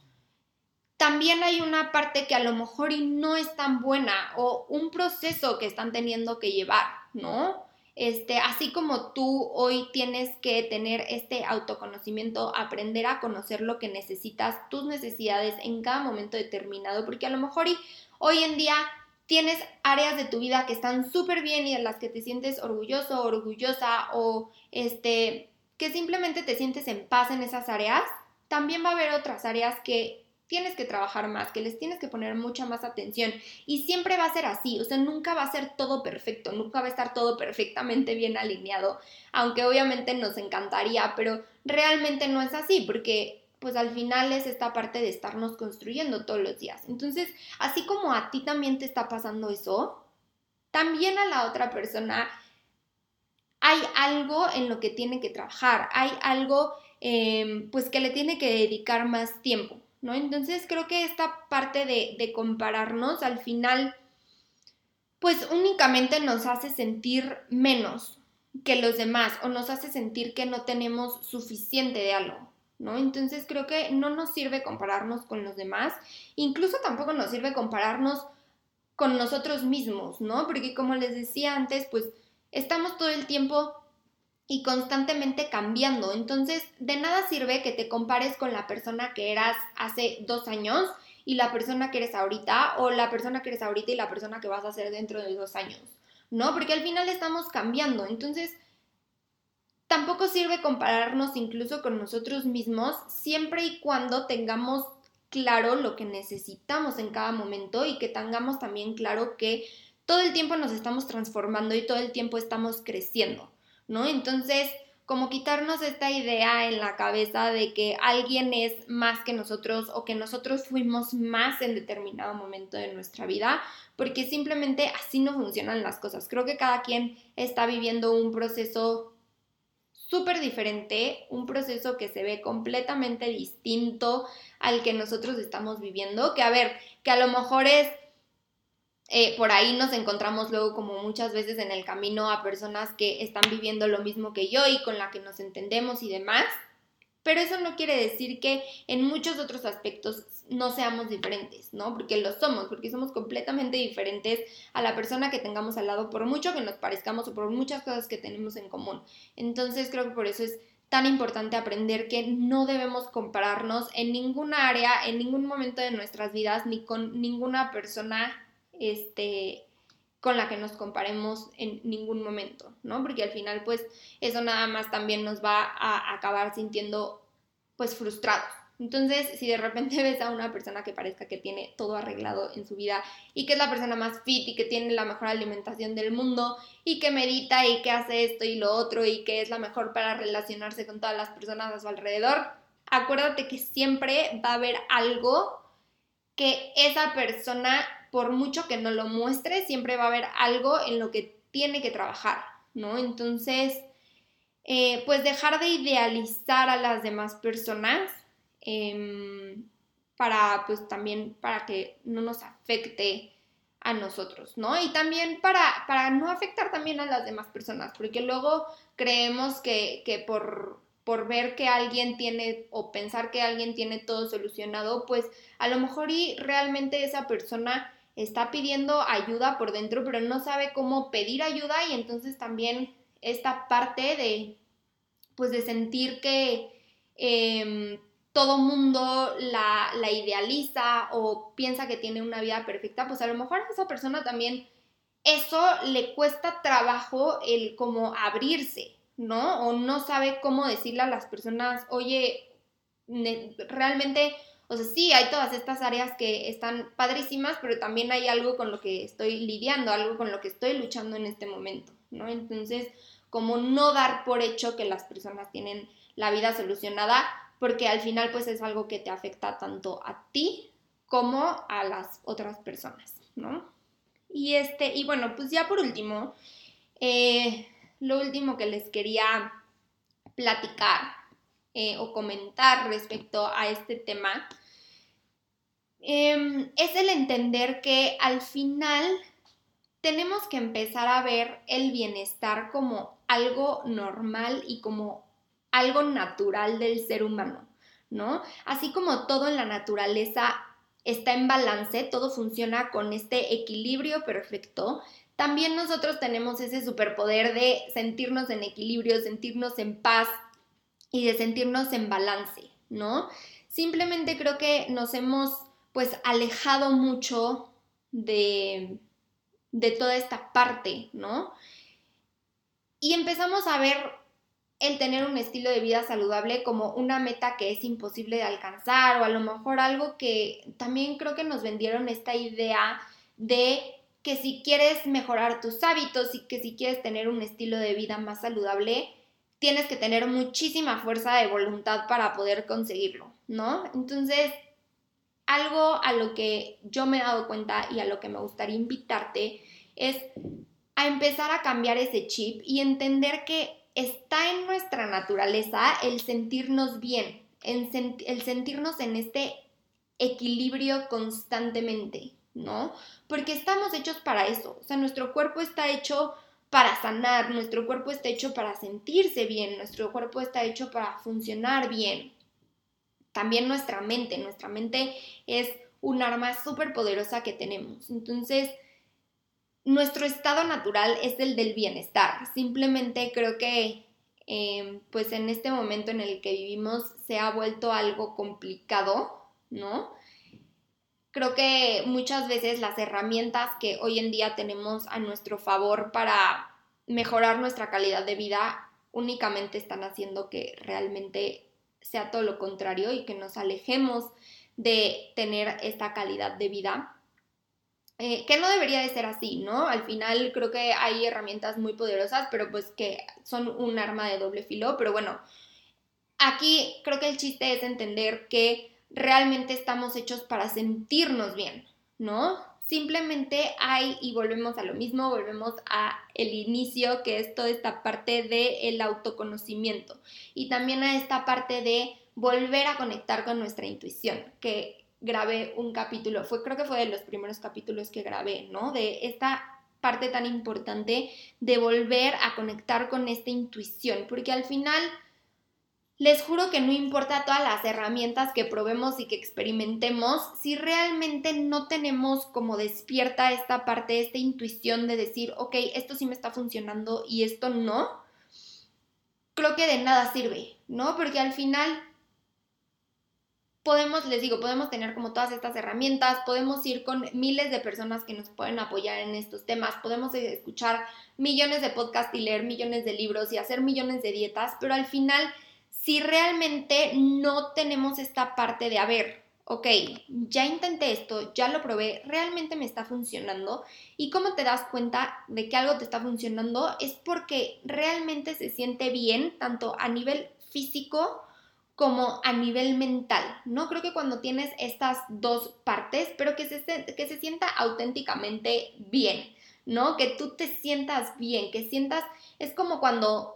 también hay una parte que a lo mejor no es tan buena o un proceso que están teniendo que llevar, ¿no? Este, así como tú hoy tienes que tener este autoconocimiento, aprender a conocer lo que necesitas, tus necesidades en cada momento determinado, porque a lo mejor hoy en día tienes áreas de tu vida que están súper bien y en las que te sientes orgulloso, orgullosa o este, que simplemente te sientes en paz en esas áreas, también va a haber otras áreas que tienes que trabajar más, que les tienes que poner mucha más atención y siempre va a ser así, o sea, nunca va a ser todo perfecto, nunca va a estar todo perfectamente bien alineado, aunque obviamente nos encantaría, pero realmente no es así porque pues al final es esta parte de estarnos construyendo todos los días. Entonces, así como a ti también te está pasando eso, también a la otra persona hay algo en lo que tiene que trabajar, hay algo em, pues que le tiene que dedicar más tiempo. ¿No? Entonces creo que esta parte de, de compararnos al final, pues únicamente nos hace sentir menos que los demás o nos hace sentir que no tenemos suficiente de algo, ¿no? Entonces creo que no nos sirve compararnos con los demás, incluso tampoco nos sirve compararnos con nosotros mismos, ¿no? Porque como les decía antes, pues estamos todo el tiempo y constantemente cambiando. Entonces, de nada sirve que te compares con la persona que eras hace dos años y la persona que eres ahorita, o la persona que eres ahorita y la persona que vas a ser dentro de dos años, ¿no? Porque al final estamos cambiando. Entonces, tampoco sirve compararnos incluso con nosotros mismos siempre y cuando tengamos claro lo que necesitamos en cada momento y que tengamos también claro que todo el tiempo nos estamos transformando y todo el tiempo estamos creciendo. ¿No? Entonces, como quitarnos esta idea en la cabeza de que alguien es más que nosotros o que nosotros fuimos más en determinado momento de nuestra vida, porque simplemente así no funcionan las cosas. Creo que cada quien está viviendo un proceso súper diferente, un proceso que se ve completamente distinto al que nosotros estamos viviendo, que a ver, que a lo mejor es eh, por ahí nos encontramos luego como muchas veces en el camino a personas que están viviendo lo mismo que yo y con la que nos entendemos y demás. Pero eso no quiere decir que en muchos otros aspectos no seamos diferentes, ¿no? Porque lo somos, porque somos completamente diferentes a la persona que tengamos al lado, por mucho que nos parezcamos o por muchas cosas que tenemos en común. Entonces creo que por eso es tan importante aprender que no debemos compararnos en ninguna área, en ningún momento de nuestras vidas, ni con ninguna persona este, con la que nos comparemos en ningún momento, ¿no? Porque al final, pues, eso nada más también nos va a acabar sintiendo, pues, frustrados. Entonces, si de repente [laughs] ves a una persona que parezca que tiene todo arreglado en su vida y que es la persona más fit y que tiene la mejor alimentación del mundo y que medita y que hace esto y lo otro y que es la mejor para relacionarse con todas las personas a su alrededor, acuérdate que siempre va a haber algo que esa persona por mucho que no lo muestre, siempre va a haber algo en lo que tiene que trabajar, ¿no? Entonces, eh, pues dejar de idealizar a las demás personas em, para, pues también, para que no nos afecte a nosotros, ¿no? Y también para, para no afectar también a las demás personas, porque luego creemos que, que por, por ver que alguien tiene o pensar que alguien tiene todo solucionado, pues a lo mejor y realmente esa persona está pidiendo ayuda por dentro, pero no sabe cómo pedir ayuda y entonces también esta parte de, pues de sentir que eh, todo mundo la, la, idealiza o piensa que tiene una vida perfecta, pues a lo mejor a esa persona también eso le cuesta trabajo el como abrirse, ¿no? O no sabe cómo decirle a las personas, oye, realmente o sea, sí, hay todas estas áreas que están padrísimas, pero también hay algo con lo que estoy lidiando, algo con lo que estoy luchando en este momento, ¿no? Entonces, como no dar por hecho que las personas tienen la vida solucionada, porque al final pues es algo que te afecta tanto a ti como a las otras personas, ¿no? Y este, y bueno, pues ya por último, eh, lo último que les quería platicar eh, o comentar respecto a este tema em, es el entender que al final tenemos que empezar a ver el bienestar como algo normal y como algo natural del ser humano, ¿no? Así como todo en la naturaleza está en balance, todo funciona con este equilibrio perfecto, también nosotros tenemos ese superpoder de sentirnos en equilibrio, sentirnos en paz, y de sentirnos en balance, ¿no? Simplemente creo que nos hemos pues alejado mucho de, de toda esta parte, ¿no? Y empezamos a ver el tener un estilo de vida saludable como una meta que es imposible de alcanzar o a lo mejor algo que también creo que nos vendieron esta idea de que si quieres mejorar tus hábitos y que si quieres tener un estilo de vida más saludable, tienes que tener muchísima fuerza de voluntad para poder conseguirlo, ¿no? Entonces, algo a lo que yo me he dado cuenta y a lo que me gustaría invitarte es a empezar a cambiar ese chip y entender que está en nuestra naturaleza el sentirnos bien, el sentirnos en este equilibrio constantemente, ¿no? Porque estamos hechos para eso, o sea, nuestro cuerpo está hecho para sanar, nuestro cuerpo está hecho para sentirse bien, nuestro cuerpo está hecho para funcionar bien. También nuestra mente, nuestra mente es un arma súper poderosa que tenemos. Entonces, nuestro estado natural es el del bienestar. Simplemente creo que em, pues en este momento en el que vivimos se ha vuelto algo complicado, ¿no? Creo que muchas veces las herramientas que hoy en día tenemos a nuestro favor para mejorar nuestra calidad de vida únicamente están haciendo que realmente sea todo lo contrario y que nos alejemos de tener esta calidad de vida eh, que no debería de ser así, ¿no? Al final creo que hay herramientas muy poderosas, pero pues que son un arma de doble filo, pero bueno, aquí creo que el chiste es entender que realmente estamos hechos para sentirnos bien, ¿no? Simplemente hay, y volvemos a lo mismo, volvemos a el inicio, que es toda esta parte del autoconocimiento, y también a esta parte de volver a conectar con nuestra intuición, que grabé un capítulo, fue creo que fue de los primeros capítulos que grabé, ¿no? De esta parte tan importante de volver a conectar con esta intuición, porque al final les juro que no importa todas las herramientas que probemos y que experimentemos, si realmente no tenemos como despierta esta parte, esta intuición de decir, ok, esto sí me está funcionando y esto no, creo que de nada sirve, ¿no? Porque al final podemos, les digo, podemos tener como todas estas herramientas, podemos ir con miles de personas que nos pueden apoyar en estos temas, podemos escuchar millones de podcasts y leer millones de libros y hacer millones de dietas, pero al final, si realmente no tenemos esta parte de, a ver, ok, ya intenté esto, ya lo probé, realmente me está funcionando. ¿Y cómo te das cuenta de que algo te está funcionando? Es porque realmente se siente bien, tanto a nivel físico, como a nivel mental, ¿no? Creo que cuando tienes estas dos partes, pero que se, que se sienta auténticamente bien, ¿no? Que tú te sientas bien, que sientas, es como cuando,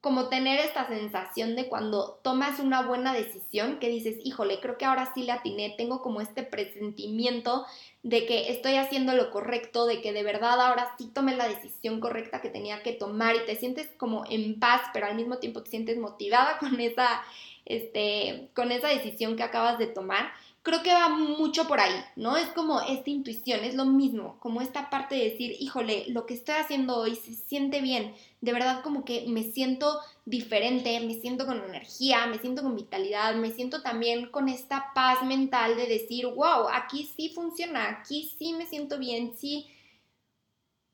como tener esta sensación de cuando tomas una buena decisión, que dices, híjole, creo que ahora sí la atiné, tengo como este presentimiento de que estoy haciendo lo correcto, de que de verdad ahora sí tomé la decisión correcta que tenía que tomar y te sientes como en paz, pero al mismo tiempo te sientes motivada [laughs] con esa este, con esa decisión que acabas de tomar, creo que va mucho por ahí, ¿no? Es como esta intuición, es lo mismo, como esta parte de decir, híjole, lo que estoy haciendo hoy se siente bien, de verdad como que me siento diferente, me siento con energía, me siento con vitalidad, me siento también con esta paz mental de decir, wow, aquí sí funciona, aquí sí me siento bien, sí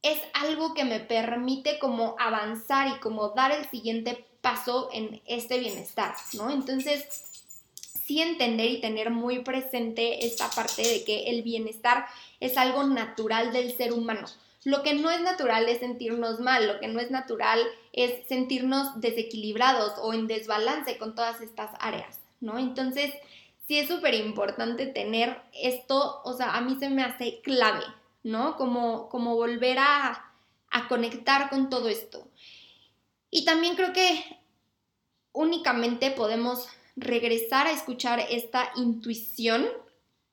es algo que me permite como avanzar y como dar el siguiente paso en este bienestar, ¿no? Entonces, sí entender y tener muy presente esta parte de que el bienestar es algo natural del ser humano. Lo que no es natural es sentirnos mal, lo que no es natural es sentirnos desequilibrados o en desbalance con todas estas áreas, ¿no? Entonces, sí es súper importante tener esto, o sea, a mí se me hace clave, ¿no? Como, como volver a, a conectar con todo esto. Y también creo que únicamente podemos regresar a escuchar esta intuición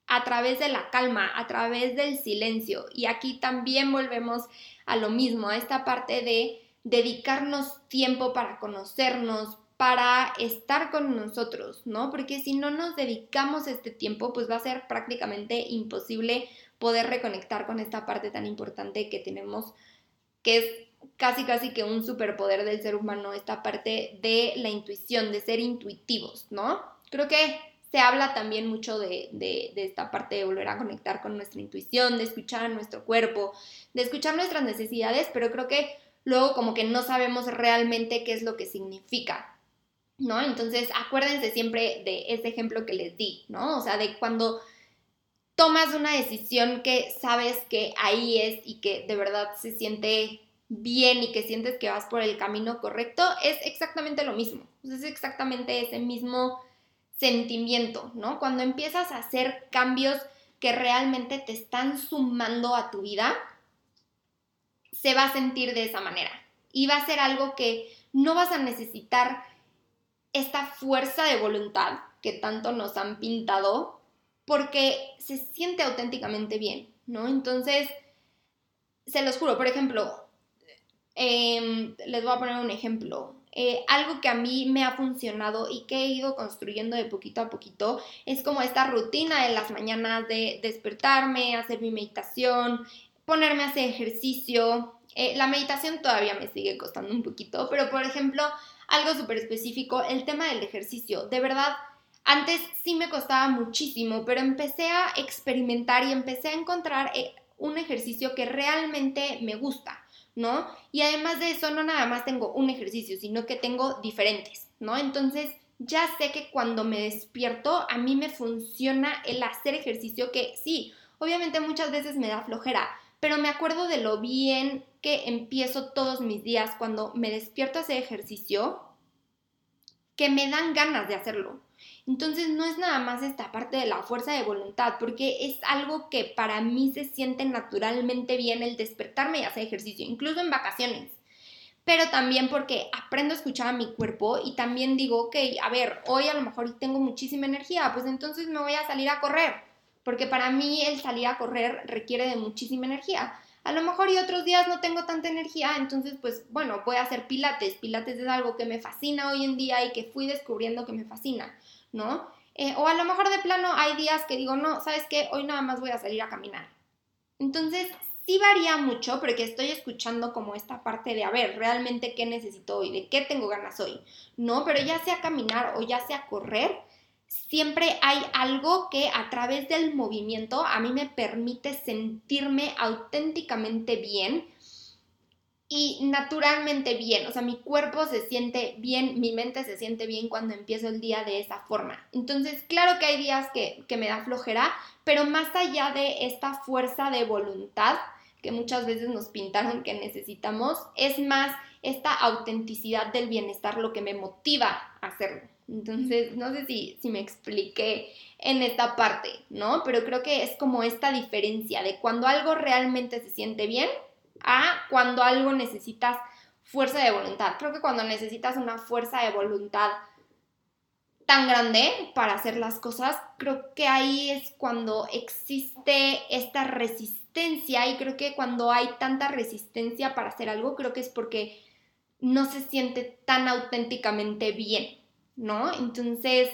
a través de la calma, a través del silencio. Y aquí también volvemos a lo mismo, a esta parte de dedicarnos tiempo para conocernos, para estar con nosotros, ¿no? Porque si no nos dedicamos este tiempo, pues va a ser prácticamente imposible poder reconectar con esta parte tan importante que tenemos, que es casi casi que un superpoder del ser humano, esta parte de la intuición, de ser intuitivos, ¿no? Creo que se habla también mucho de, de, esta parte de volver a conectar con nuestra intuición, de escuchar a nuestro cuerpo, de escuchar nuestras necesidades, pero creo que luego como que no sabemos realmente qué es lo que significa, ¿no? Entonces, acuérdense siempre de ese ejemplo que les di, ¿no? O sea, de cuando tomas una decisión que sabes que ahí es y que de verdad se siente bien y que sientes que vas por el camino correcto, es exactamente lo mismo. Es exactamente ese mismo sentimiento, ¿no? Cuando empiezas a hacer cambios que realmente te están sumando a tu vida, se va a sentir de esa manera. Y va a ser algo que no vas a necesitar esta fuerza de voluntad que tanto nos han pintado porque se siente auténticamente bien, ¿no? Entonces, se los juro, por ejemplo, em, les voy a poner un ejemplo. Eh, algo que a mí me ha funcionado y que he ido construyendo de poquito a poquito es como esta rutina de las mañanas de despertarme, hacer mi meditación, ponerme a hacer ejercicio. Eh, la meditación todavía me sigue costando un poquito, pero por ejemplo, algo súper específico, el tema del ejercicio. De verdad, antes sí me costaba muchísimo, pero empecé a experimentar y empecé a encontrar eh, un ejercicio que realmente me gusta, ¿no? Y además de eso, no nada más tengo un ejercicio, sino que tengo diferentes, ¿no? Entonces, ya sé que cuando me despierto, a mí me funciona el hacer ejercicio que sí, obviamente muchas veces me da flojera, pero me acuerdo de lo bien que empiezo todos mis días cuando me despierto a hacer ejercicio, que me dan ganas de hacerlo. Entonces no es nada más esta parte de la fuerza de voluntad, porque es algo que para mí se siente naturalmente bien el despertarme y hacer ejercicio, incluso en vacaciones. Pero también porque aprendo a escuchar a mi cuerpo y también digo, ok, a ver, hoy a lo mejor tengo muchísima energía, pues entonces me voy a salir a correr, porque para mí el salir a correr requiere de muchísima energía. A lo mejor y otros días no tengo tanta energía, entonces pues bueno, voy a hacer pilates. Pilates es algo que me fascina hoy en día y que fui descubriendo que me fascina. ¿No? Eh, o a lo mejor de plano hay días que digo, no, ¿sabes qué? Hoy nada más voy a salir a caminar. Entonces, sí varía mucho porque estoy escuchando como esta parte de, a ver, realmente qué necesito hoy, de qué tengo ganas hoy, ¿no? Pero ya sea caminar o ya sea correr, siempre hay algo que a través del movimiento a mí me permite sentirme auténticamente bien y naturalmente bien, o sea, mi cuerpo se siente bien, mi mente se siente bien cuando empiezo el día de esa forma. Entonces, claro que hay días que, me da flojera, pero más allá de esta fuerza de voluntad que muchas veces nos pintaron que necesitamos, es más esta autenticidad del bienestar lo que me motiva a hacerlo. Entonces, no sé si, si me expliqué en esta parte, ¿no? Pero creo que es como esta diferencia de cuando algo realmente se siente bien, a cuando algo necesitas fuerza de voluntad. Creo que cuando necesitas una fuerza de voluntad tan grande para hacer las cosas, creo que ahí es cuando existe esta resistencia y creo que cuando hay tanta resistencia para hacer algo, creo que es porque no se siente tan auténticamente bien, ¿no? Entonces,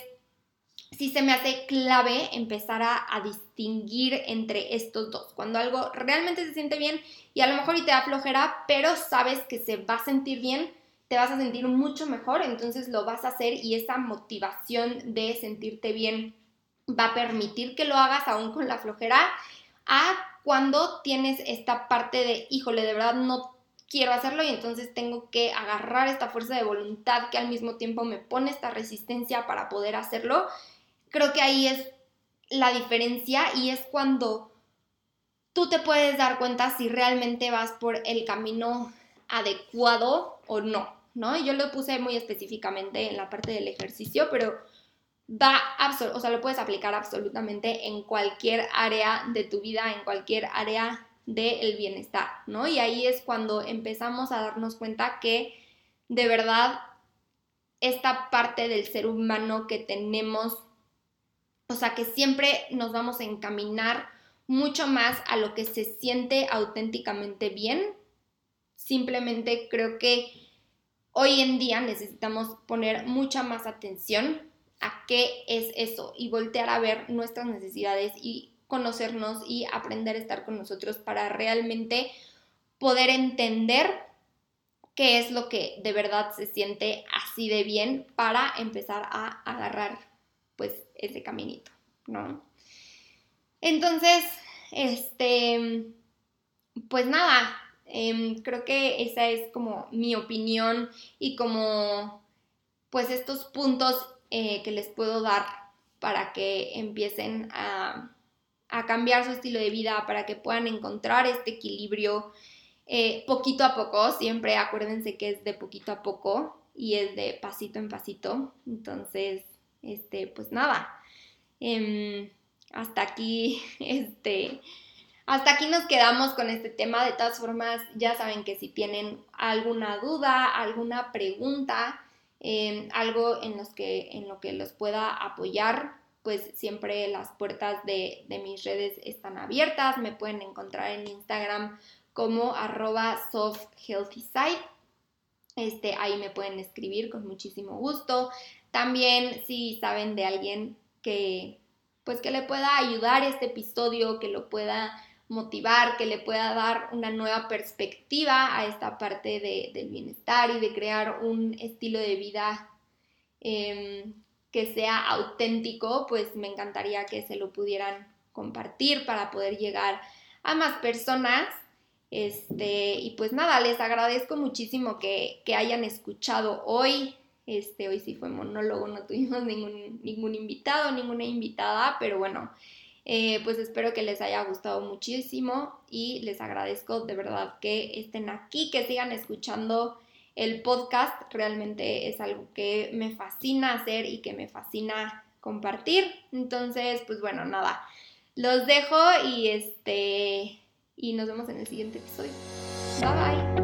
sí se me hace clave empezar a, distinguir entre estos dos. Cuando algo realmente se siente bien y a lo mejor te da flojera, pero sabes que se va a sentir bien, te vas a sentir mucho mejor, entonces lo vas a hacer y esa motivación de sentirte bien va a permitir que lo hagas aún con la flojera a cuando tienes esta parte de, híjole, de verdad no quiero hacerlo y entonces tengo que agarrar esta fuerza de voluntad que al mismo tiempo me pone esta resistencia para poder hacerlo creo que ahí es la diferencia y es cuando tú te puedes dar cuenta si realmente vas por el camino adecuado o no, ¿no? Yo lo puse muy específicamente en la parte del ejercicio, pero va, o sea, lo puedes aplicar absolutamente en cualquier área de tu vida, en cualquier área del bienestar, ¿no? Y ahí es cuando empezamos a darnos cuenta que de verdad esta parte del ser humano que tenemos o sea que siempre nos vamos a encaminar mucho más a lo que se siente auténticamente bien. Simplemente creo que hoy en día necesitamos poner mucha más atención a qué es eso y voltear a ver nuestras necesidades y conocernos y aprender a estar con nosotros para realmente poder entender qué es lo que de verdad se siente así de bien para empezar a agarrar ese caminito, ¿no? Entonces, este, pues nada, Em, creo que esa es como mi opinión y como pues estos puntos eh, que les puedo dar para que empiecen a, cambiar su estilo de vida, para que puedan encontrar este equilibrio eh, poquito a poco. Siempre acuérdense que es de poquito a poco y es de pasito en pasito. Entonces, este, pues nada. Em, hasta aquí, [laughs] este, hasta aquí nos quedamos con este tema. De todas formas, ya saben que si tienen alguna duda, alguna pregunta, em, algo en, los que, en lo que los pueda apoyar, pues siempre las puertas de, mis redes están abiertas. Me pueden encontrar en Instagram como arroba softhealthyside. Este, ahí me pueden escribir con muchísimo gusto. También si saben de alguien que pues que le pueda ayudar este episodio, que lo pueda motivar, que le pueda dar una nueva perspectiva a esta parte del bienestar y de crear un estilo de vida em, que sea auténtico, pues me encantaría que se lo pudieran compartir para poder llegar a más personas. Este, y pues nada, les agradezco muchísimo que, que hayan escuchado hoy. Este, hoy sí fue monólogo, no tuvimos ningún, invitado, ninguna invitada, pero bueno, eh, pues espero que les haya gustado muchísimo y les agradezco de verdad que estén aquí, que sigan escuchando el podcast. Realmente es algo que me fascina hacer y que me fascina compartir. Entonces, pues bueno, nada. Los dejo y este y nos vemos en el siguiente episodio. Bye bye.